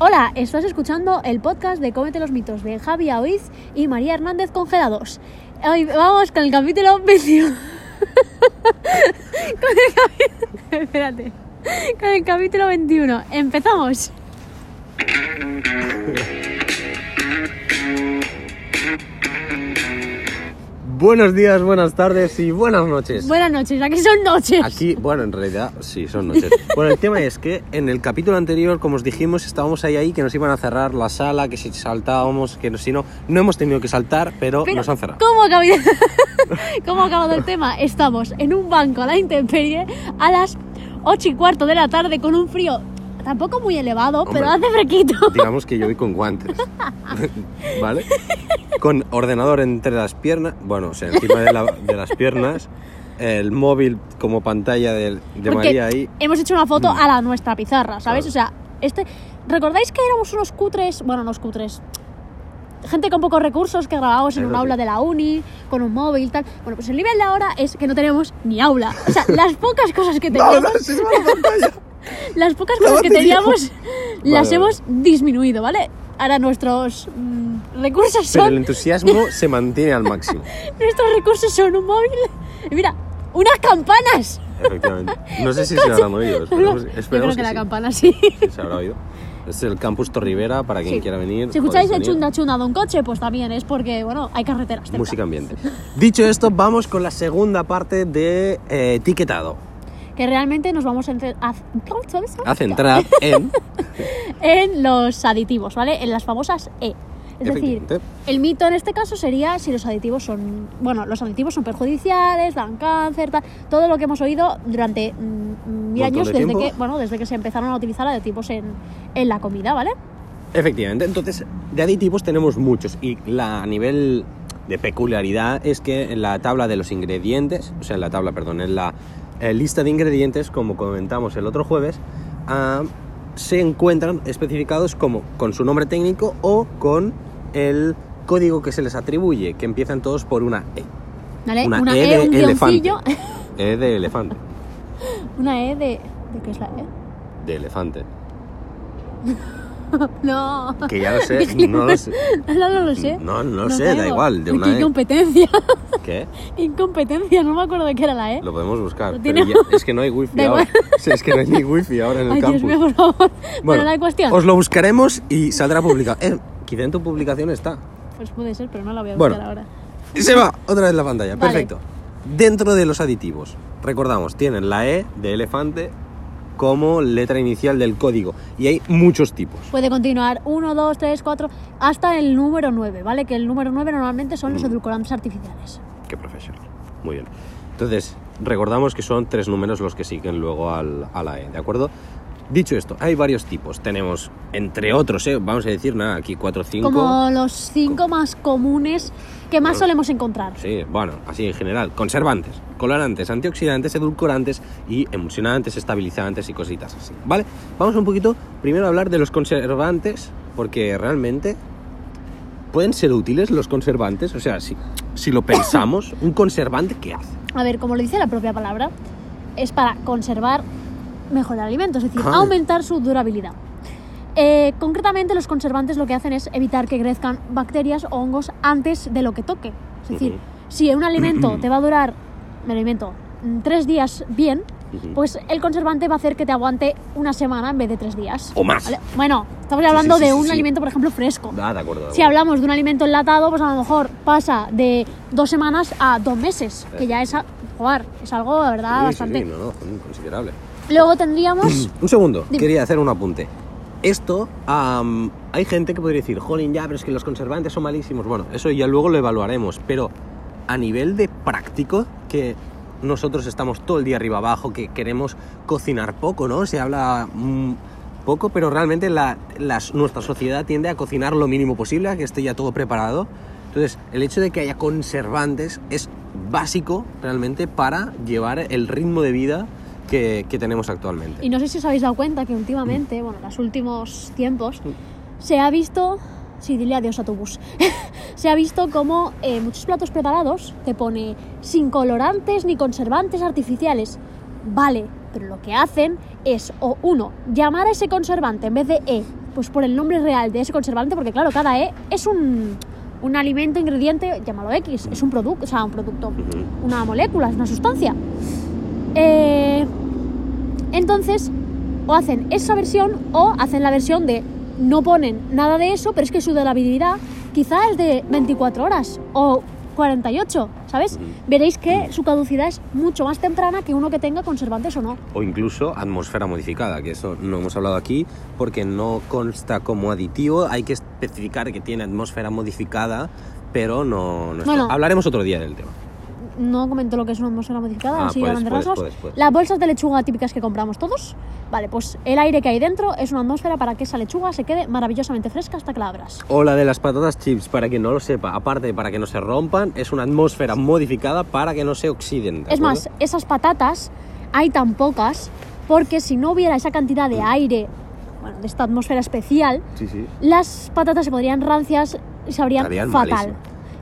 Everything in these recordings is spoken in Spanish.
Hola, estás escuchando el podcast de Cómete los mitos de Javi Aoiz y María Hernández Congelados. Hoy vamos con el capítulo 21. con. Espérate. Con el capítulo 21. Empezamos. Buenos días, buenas tardes y buenas noches. Buenas noches, aquí son noches. Aquí, bueno, en realidad sí, son noches. Bueno, el tema es que en el capítulo anterior, como os dijimos, estábamos ahí ahí que nos iban a cerrar la sala, que si saltábamos, que no, si no, no hemos tenido que saltar, pero, Pero, nos han cerrado. ¿Cómo ha acabado, ¿Cómo ha acabado el tema? Estamos en un banco a la intemperie a las 8 y cuarto de la tarde con un frío tampoco muy elevado, Hombre. pero hace fresquito. Digamos que yo voy con guantes, ¿vale? Con ordenador entre las piernas, bueno, o sea, encima de, la- de las piernas, el móvil como pantalla de, María ahí. hemos hecho una foto Mm. a la nuestra pizarra, ¿sabes? Claro. O sea, este... ¿Recordáis que éramos unos cutres? Bueno, unos cutres. Gente con pocos recursos que grabábamos en un aula de la uni, con un móvil, tal. Bueno, pues el nivel de ahora es que no tenemos ni aula. O sea, las pocas cosas que ¡No, teníamos... no, las pocas cosas que teníamos las Vale, hemos disminuido, ¿vale? Ahora nuestros mm, recursos Pero el son entusiasmo se mantiene al máximo. nuestros recursos son un móvil. Mira, unas campanas. Efectivamente. No sé si se habrán oído. Esperemos, Yo esperemos creo que, que la sí. campana sí. Sí, se habrá oído. Es el campus Torrivera para quien Sí. quiera venir. Si escucháis el chunda chunda de un coche, pues también es porque, bueno, hay carreteras. cerca. Música ambiente. Dicho esto, vamos con la segunda parte de eh, etiquetado. Que realmente nos vamos a, entre- a- A centrar en. en los aditivos, ¿vale? En las famosas E. Es decir, el mito en este caso sería si los aditivos son, bueno, los aditivos son perjudiciales, dan cáncer, tal, todo lo que hemos oído durante mm, mil Montón años de desde tiempo. que, bueno, desde que se empezaron a utilizar aditivos en, en la comida, ¿vale? Efectivamente. Entonces, de aditivos tenemos muchos. Y la, a nivel de peculiaridad es que en la tabla de los ingredientes, o sea, en la tabla, perdón, en la lista de ingredientes, como comentamos el otro jueves, ah, se encuentran especificados como con su nombre técnico o con el código que se les atribuye, que empiezan todos por una E. ¿Vale? Una, Una E, E, de un elefante. E de elefante. una E de... ¿De qué es la E? De elefante. No. Que ya lo sé, no lo sé. No, no lo sé. No, no lo sé, da igual, de una qué E. incompetencia. ¿Qué? incompetencia, no me acuerdo de qué era la E. Lo podemos buscar. Lo pero ya- es que no hay wifi Da ahora. es que no hay ni wifi ahora en el Ay, Dios campus. mío, por favor. Bueno, la cuestión. Os lo buscaremos y saldrá publicado. Eh, quizá en tu publicación está. Pues puede ser, pero no la voy a Bueno. buscar ahora. Y se va otra vez la pantalla. Vale. Perfecto. Dentro de los aditivos, recordamos, tienen la E de elefante como letra inicial del código. Y hay muchos tipos. Puede continuar 1, 2, 3, 4, hasta el número 9, ¿vale? Que el número 9 normalmente son los Mm. edulcorantes artificiales. Qué profesional. Muy bien. Entonces, recordamos que son tres números los que siguen luego al- a la E, ¿de acuerdo? Dicho esto, hay varios tipos. Tenemos, entre otros, ¿eh? vamos a decir, nada, aquí cuatro o cinco. Como los 5 más comunes que más Bueno. solemos encontrar. Sí, bueno, así en general. Conservantes, colorantes, antioxidantes, edulcorantes y emulsionantes, estabilizantes y cositas así. ¿Vale? Vamos un poquito primero a hablar de los conservantes, porque realmente pueden ser útiles los conservantes. O sea, si, si lo pensamos, un conservante, ¿qué hace? A ver, como lo dice la propia palabra, es para conservar mejor el alimento, es decir, aumentar su durabilidad. Eh, concretamente, los conservantes lo que hacen es evitar que crezcan bacterias o hongos antes de lo que toque. Es decir, si un alimento te va a durar, me alimento, mm, tres días bien, pues el conservante va a hacer que te aguante una semana en vez de tres días. O más. ¿Vale? Bueno, estamos hablando sí, sí, de un alimento, por ejemplo, fresco. Ah, de acuerdo. de Si hablamos de un alimento enlatado, pues a lo mejor pasa de dos semanas a dos meses, que ya es, a- joder, es algo, la verdad, bastante. no, no, considerable. Luego tendríamos, Un segundo, Dime. quería hacer un apunte. Esto, am, hay gente que podría decir, jolín, ya, pero es que los conservantes son malísimos. Bueno, eso ya luego lo evaluaremos, pero a nivel de práctico, que nosotros estamos todo el día arriba abajo, que queremos cocinar poco, ¿no? Se habla mm, poco, pero realmente la, las- nuestra sociedad tiende a cocinar lo mínimo posible, a que esté ya todo preparado. Entonces, el hecho de que haya conservantes es básico realmente para llevar el ritmo de vida que, que tenemos actualmente. y no sé si os habéis dado cuenta que últimamente, bueno, en los últimos tiempos, se ha visto, sí, dile adiós a tu bus, se ha visto como eh, muchos platos preparados te pone sin colorantes ni conservantes artificiales. Vale, pero lo que hacen es, o uno, llamar a ese conservante en vez de E pues por el nombre real de ese conservante, porque claro, cada E es un, un alimento, ingrediente, llámalo X, es un producto, o sea, un producto, una molécula, es una sustancia. Eh, entonces, o hacen esa versión o hacen la versión de no ponen nada de eso, pero es que su durabilidad quizá es de 24 horas o 48, ¿sabes? Veréis que su caducidad es mucho más temprana que uno que tenga conservantes o no. O incluso atmósfera modificada, que eso no hemos hablado aquí porque no consta como aditivo. Hay que especificar que tiene atmósfera modificada, pero no, no. Bueno. Hablaremos otro día del tema. No comento lo que es una atmósfera modificada, Ah, así puedes, grandes puedes, rasgos. puedes. Las bolsas de lechuga típicas que compramos todos, vale, pues el aire que hay dentro es una atmósfera para que esa lechuga se quede maravillosamente fresca hasta que la abras. O la de las patatas chips, para quien no lo sepa, aparte de para que no se rompan, es una atmósfera modificada para que no se oxiden. ¿de Es más, esas patatas hay tan pocas porque si no hubiera esa cantidad de aire, bueno, de esta atmósfera especial, Sí, sí. las patatas se podrían rancias y sabrían Estarían fatal.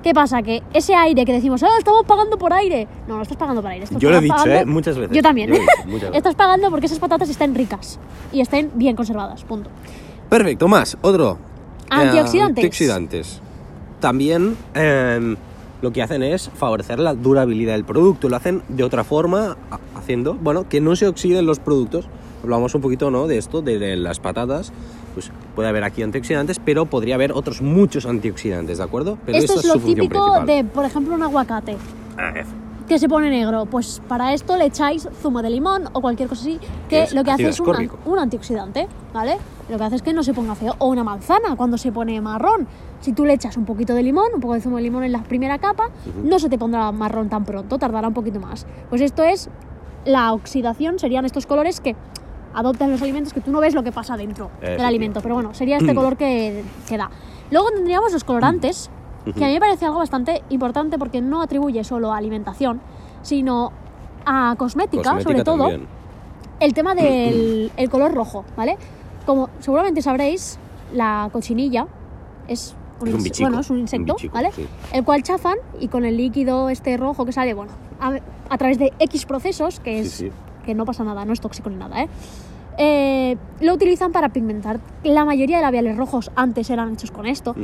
¿Qué pasa? Que ese aire que decimos, ah, estamos pagando por aire. No, no estás pagando por aire. Yo lo he dicho, pagando- ¿eh? Muchas veces. Yo también. Yo dicho, estás pagando porque esas patatas estén ricas y estén bien conservadas. Punto. Perfecto, más, otro. Antioxidantes. Eh, antioxidantes. También eh, lo que hacen es favorecer la durabilidad del producto. Lo hacen de otra forma, ha- haciendo, bueno, que no se oxiden los productos. Hablamos un poquito, ¿no? De esto, de, de las patatas. Pues puede haber aquí antioxidantes, pero podría haber otros muchos antioxidantes, ¿de acuerdo? Pero Esto es lo típico principal. de, por ejemplo, un aguacate Eh, que se pone negro. Pues para esto le echáis zumo de limón o cualquier cosa así, que Es lo que hace es un, un antioxidante, ¿vale? Lo que hace es que no se ponga feo. O una manzana cuando se pone marrón. Si tú le echas un poquito de limón, un poco de zumo de limón en la primera capa, no se te pondrá marrón tan pronto, tardará un poquito más. Pues esto es la oxidación, serían estos colores que adoptan los alimentos que tú no ves lo que pasa dentro del alimento. Pero bueno, sería este color que, que da. Luego tendríamos los colorantes, que a mí me parece algo bastante importante porque no atribuye solo a alimentación, sino a cosmética, cosmética sobre todo también. el tema del el color rojo, ¿vale? Como seguramente sabréis, la cochinilla es un, Es un inse- bichico, bueno, es un un insecto, bichico, ¿vale? sí. El cual chafan y con el líquido este rojo que sale, bueno, a, a través de X procesos, que es Sí, sí. Que no pasa nada, no es tóxico ni nada, ¿eh? Eh, lo utilizan para pigmentar. La mayoría de labiales rojos antes eran hechos con esto.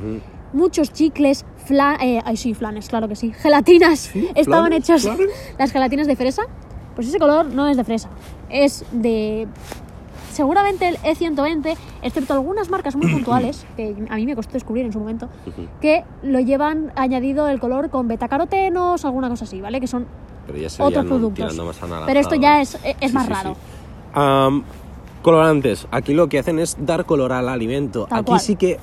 Muchos chicles, flan, eh, ay sí, flanes, claro que sí, gelatinas, estaban flanes, flanes. las gelatinas de fresa, pues ese color no es de fresa, es de, seguramente el E120, excepto algunas marcas muy puntuales, que a mí me costó descubrir en su momento, que lo llevan añadido el color con betacarotenos, alguna cosa así, ¿vale? Que son Pero ya otros productos. tirando más. Pero esto ya es, es Sí, más sí, raro. sí. Colorantes. Aquí lo que hacen es dar color al alimento. Tal Aquí cual. sí que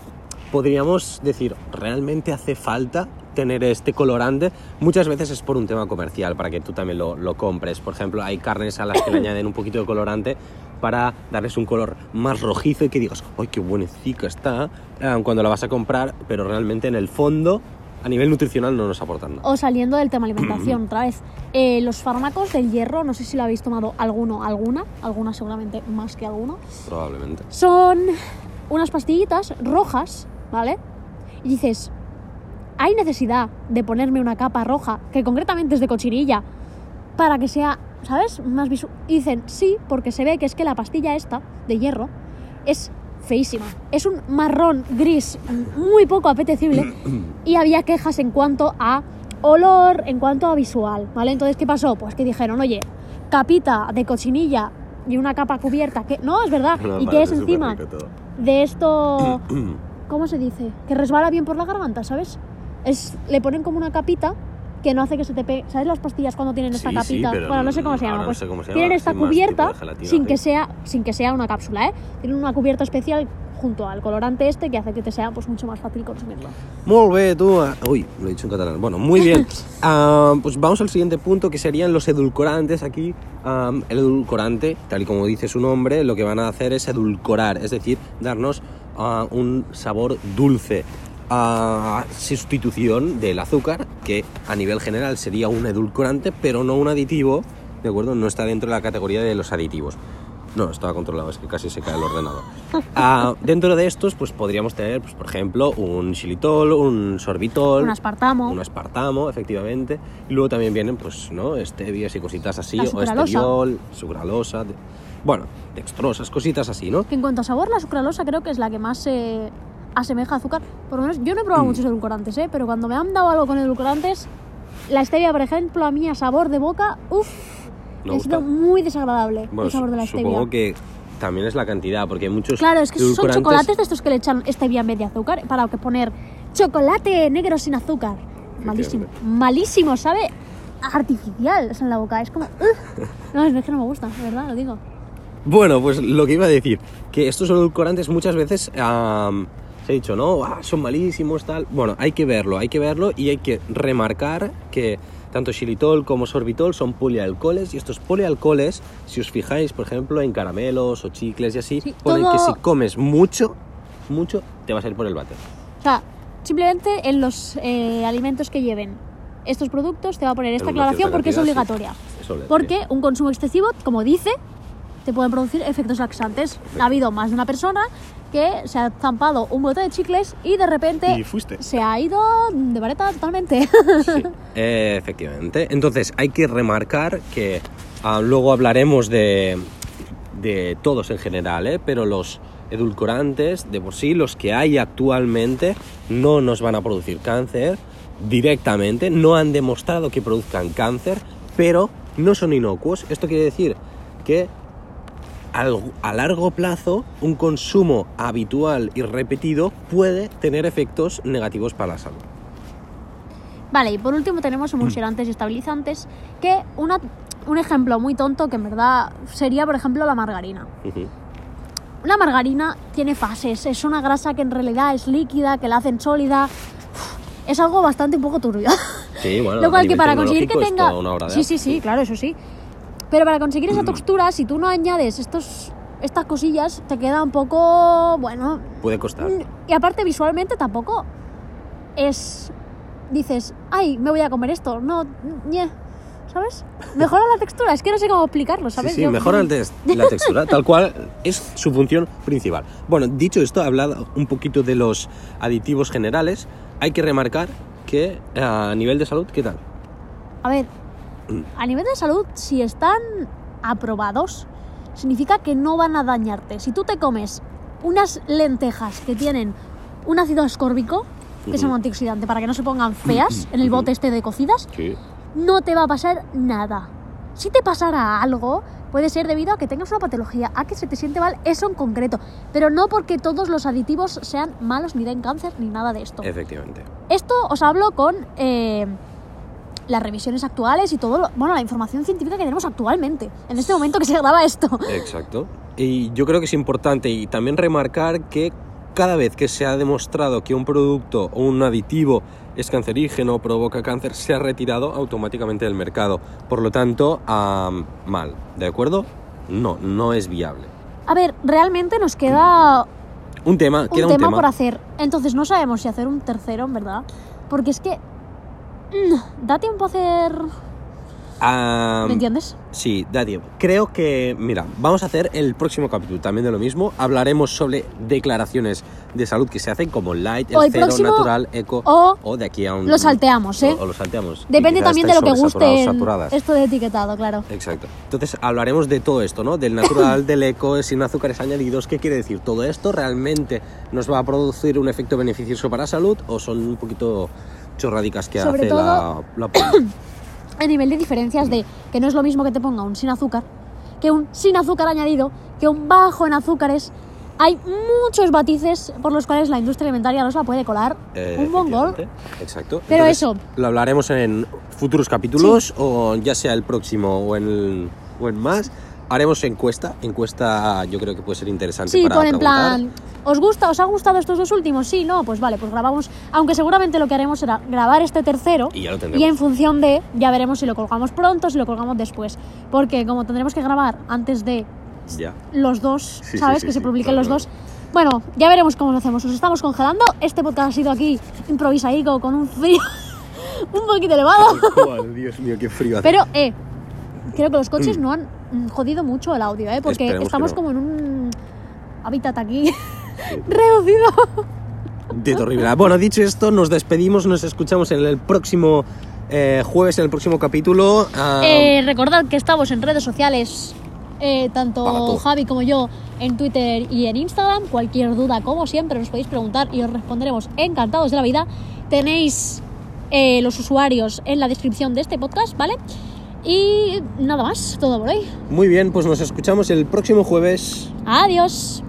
podríamos decir, ¿realmente hace falta tener este colorante? Muchas veces es por un tema comercial, para que tú también lo, lo compres. Por ejemplo, hay carnes a las que le añaden un poquito de colorante para darles un color más rojizo y que digas, ¡ay, qué buenecica está! ah, cuando la vas a comprar, pero realmente en el fondo, a nivel nutricional, no nos aportan nada. O saliendo del tema alimentación otra vez. Eh, los fármacos del hierro, no sé si lo habéis tomado alguno, alguna, alguna seguramente más que alguno, Probablemente. son unas pastillitas rojas, ¿vale? Y dices, ¿hay necesidad de ponerme una capa roja, que concretamente es de cochinilla, para que sea, ¿sabes? Más visual. Y dicen, sí, porque se ve que es que la pastilla esta, de hierro, es feísima. Es un marrón gris muy poco apetecible y había quejas en cuanto a olor, en cuanto a visual, ¿vale? Entonces, ¿qué pasó? Pues que dijeron, oye, capita de cochinilla y una capa cubierta, que no, es verdad, No, y que es encima de esto, ¿cómo se dice? Que resbala bien por la garganta, ¿sabes? Es, le ponen como una capita que no hace que se te pegue. ¿Sabes las pastillas cuando tienen esta Sí, sí, capita? pero bueno, no sé cómo se llama. no Pues sé cómo se tienen llama, esta sí, más cubierta gelatina, sin sí. que sea sin que sea una cápsula, ¿eh? Tienen una cubierta especial junto al colorante este que hace que te sea pues mucho más fácil consumirlo. Muy bien, tú. Uy, lo he dicho en catalán. Bueno, muy bien. Ah, pues vamos al siguiente punto que serían los edulcorantes. Aquí, el edulcorante, tal y como dice su nombre, lo que van a hacer es edulcorar, es decir, darnos ah, un sabor dulce. A sustitución del azúcar, que a nivel general sería un edulcorante, pero no un aditivo, ¿de acuerdo? No está dentro de la categoría de los aditivos. No, estaba controlado, es que casi se cae el ordenador. Ah, dentro de estos, pues podríamos tener, pues, por ejemplo, un xilitol, un sorbitol, Un aspartamo. un aspartamo, efectivamente. Y luego también vienen, pues, ¿no? Stevias y cositas así, La o sucralosa. esteviol, sucralosa. bueno, dextrosas, cositas así, ¿no? Que en cuanto a sabor, la sucralosa creo que es la que más se asemeja a azúcar. Por lo menos, yo no he probado Mm. muchos edulcorantes, ¿eh? Pero cuando me han dado algo con edulcorantes, la stevia, por ejemplo, a mí a sabor de boca, uff, ha sido muy desagradable Bueno, el sabor de la supongo stevia. que también es la cantidad, porque hay muchos Claro, es que son chocolates de estos que le echan stevia en vez de azúcar para que poner chocolate negro sin azúcar. Malísimo. Malísimo, ¿sabe? Artificial, o sea, en la boca. Es como... ugh. No, es que no me gusta, de verdad, lo digo. Bueno, pues lo que iba a decir, que estos edulcorantes muchas veces am, se ha dicho, no, Ah, son malísimos, tal. Bueno, hay que verlo, hay que verlo y hay que remarcar que tanto xilitol como sorbitol son polialcoholes y estos polialcoholes, si os fijáis, por ejemplo, en caramelos o chicles y así, Sí, ponen todo- que si comes mucho, mucho, te vas a ir por el váter. O sea, simplemente en los eh, alimentos que lleven estos productos te va a poner esta aclaración porque es cantidad, sí. obligatoria. Eso le- Porque un consumo excesivo, como dice, te pueden producir efectos laxantes. Ha habido más de una persona que se ha zampado un bote de chicles y de repente Y fuiste. se ha ido de vareta totalmente. Sí, efectivamente. Entonces hay que remarcar que ah, luego hablaremos de, de todos en general, ¿eh? pero los edulcorantes, de por sí, los que hay actualmente, no nos van a producir cáncer directamente, no han demostrado que produzcan cáncer, pero no son inocuos. Esto quiere decir que a largo plazo un consumo habitual y repetido puede tener efectos negativos para la salud. Vale, y por último tenemos emulsionantes y estabilizantes, que una, un ejemplo muy tonto que en verdad sería, por ejemplo, la margarina. Ujú. La margarina tiene fases, es una grasa que en realidad es líquida, que la hacen sólida. Es algo bastante un poco turbio. Sí, bueno, Lo cual que para conseguir que tenga... Sí, sí, sí, claro, eso sí. Pero para conseguir esa textura, si tú no añades estos, estas cosillas, te queda un poco... Bueno... Puede costar. mm, Y aparte visualmente tampoco es... Dices, ay, me voy a comer esto. No, ¿sabes? Mejora la textura, es que no sé cómo explicarlo, Sí, ¿sabes? sí, Yo- mejora la textura, tal cual es su función principal. Bueno, dicho esto, he hablado un poquito de los aditivos generales. Hay que remarcar que eh, a nivel de salud, ¿qué tal? A ver, Mm. A nivel de salud, si están aprobados, significa que no van a dañarte. Si tú te comes unas lentejas que tienen un ácido ascórbico, que es un antioxidante, para que no se pongan feas en el bote este de cocidas, Sí. no te va a pasar nada. Si te pasara algo, puede ser debido a que tengas una patología, a que se te siente mal, eso en concreto, pero no porque todos los aditivos sean malos ni den cáncer ni nada de esto. Efectivamente. Esto os hablo con eh, las revisiones actuales y todo, lo- bueno, la información científica que tenemos actualmente, en este momento que se graba esto. Exacto. Y yo creo que es importante y también remarcar que cada vez que se ha demostrado que un producto o un aditivo es cancerígeno o provoca cáncer, se ha retirado automáticamente del mercado. Por lo tanto, am, mal. ¿De acuerdo? No, no es viable. A ver, realmente nos queda Un tema, un queda tema, un tema. por hacer, entonces no sabemos si hacer un tercero, en verdad, porque es que... da tiempo a hacer... Am, ¿Me entiendes? Sí, da tiempo. Creo que, mira, vamos a hacer el próximo capítulo también de lo mismo. Hablaremos sobre declaraciones de salud que se hacen como light, el O el cero, próximo- natural, eco o de aquí a un... lo salteamos, ¿eh? O, o lo salteamos. Depende también de lo que guste esto de etiquetado, claro. Exacto. Entonces hablaremos de todo esto, ¿no? Del natural, del eco, sin azúcares añadidos. ¿Qué quiere decir? ¿Todo esto realmente nos va a producir un efecto beneficioso para la salud o son un poquito chorradicas que Sobre hace todo- la, la a nivel de diferencias de que no es lo mismo que te ponga un sin azúcar que un sin azúcar añadido, que un bajo en azúcares. Hay muchos matices por los cuales la industria alimentaria nos la puede colar Eh, un mongol. efectivamente. Exacto. Pero Entonces, eso. Lo hablaremos en futuros capítulos o ya sea el próximo o en, el- o en más. Haremos encuesta. Encuesta yo creo que puede ser interesante Sí, para pon en plan, ¿os gusta? ¿Os ha gustado estos dos últimos? Sí, no, pues vale, pues grabamos. Aunque seguramente lo que haremos será grabar este tercero Y ya lo tendremos. y en función de, ya veremos si lo colgamos pronto, si lo colgamos después. Porque como tendremos que grabar antes de Ya. los dos, Sí, ¿sabes? sí, sí, que se publiquen los dos. Bueno, ya veremos cómo lo hacemos. Nos estamos congelando. Este podcast ha sido aquí improvisadico con un frío un poquito elevado. Dios mío, qué frío hace. Pero, eh, creo que los coches no han mm, Mm, jodido mucho el audio, ¿eh? porque estamos como en un hábitat aquí reducido. De Rivera. Bueno, dicho esto, nos despedimos, nos escuchamos en el próximo eh, jueves, en el próximo capítulo. Ah, eh, recordad que estamos en redes sociales, eh, tanto Javi como yo, en Twitter y en Instagram. Cualquier duda, como siempre, nos podéis preguntar y os responderemos encantados de la vida. Tenéis los usuarios en la descripción de este podcast, ¿vale? Y nada más, todo por hoy. Muy bien, pues nos escuchamos el próximo jueves. Adiós.